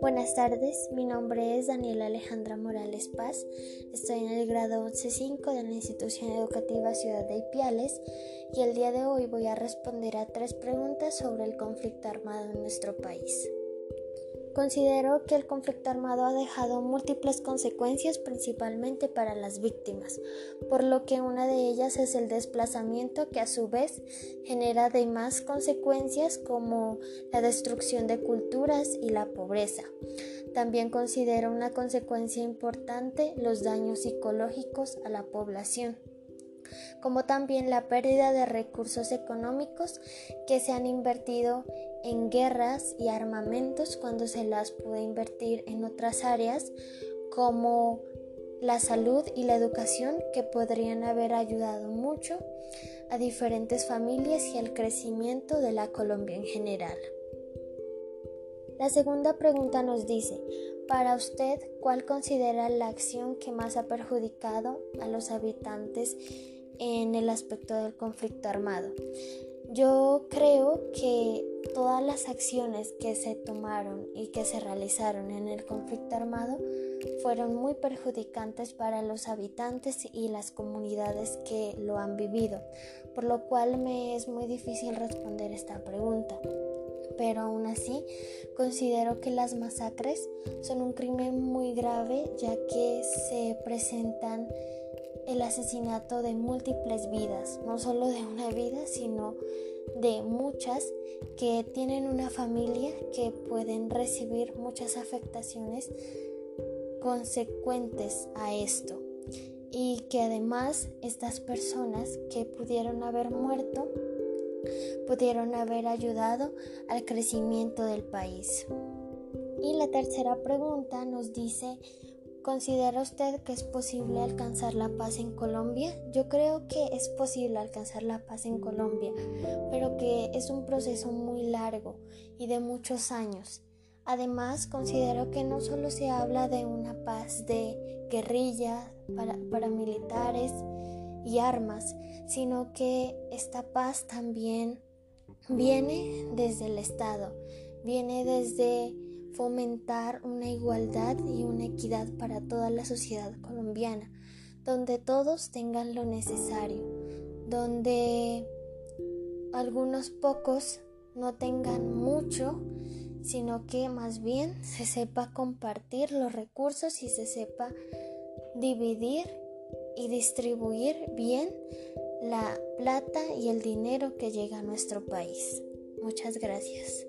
Buenas tardes, mi nombre es Daniela Alejandra Morales Paz, estoy en el grado 11.5 de la institución educativa Ciudad de Ipiales y el día de hoy voy a responder a tres preguntas sobre el conflicto armado en nuestro país. Considero que el conflicto armado ha dejado múltiples consecuencias principalmente para las víctimas, por lo que una de ellas es el desplazamiento que a su vez genera demás consecuencias como la destrucción de culturas y la pobreza. También considero una consecuencia importante los daños psicológicos a la población como también la pérdida de recursos económicos que se han invertido en guerras y armamentos cuando se las puede invertir en otras áreas como la salud y la educación que podrían haber ayudado mucho a diferentes familias y al crecimiento de la Colombia en general. La segunda pregunta nos dice, para usted, ¿cuál considera la acción que más ha perjudicado a los habitantes en el aspecto del conflicto armado. Yo creo que todas las acciones que se tomaron y que se realizaron en el conflicto armado fueron muy perjudicantes para los habitantes y las comunidades que lo han vivido, por lo cual me es muy difícil responder esta pregunta. Pero aún así, considero que las masacres son un crimen muy grave ya que se presentan el asesinato de múltiples vidas, no solo de una vida, sino de muchas que tienen una familia que pueden recibir muchas afectaciones consecuentes a esto y que además estas personas que pudieron haber muerto pudieron haber ayudado al crecimiento del país. Y la tercera pregunta nos dice ¿Considera usted que es posible alcanzar la paz en Colombia? Yo creo que es posible alcanzar la paz en Colombia, pero que es un proceso muy largo y de muchos años. Además, considero que no solo se habla de una paz de guerrilla, para, paramilitares y armas, sino que esta paz también viene desde el Estado, viene desde fomentar una igualdad y una equidad para toda la sociedad colombiana, donde todos tengan lo necesario, donde algunos pocos no tengan mucho, sino que más bien se sepa compartir los recursos y se sepa dividir y distribuir bien la plata y el dinero que llega a nuestro país. Muchas gracias.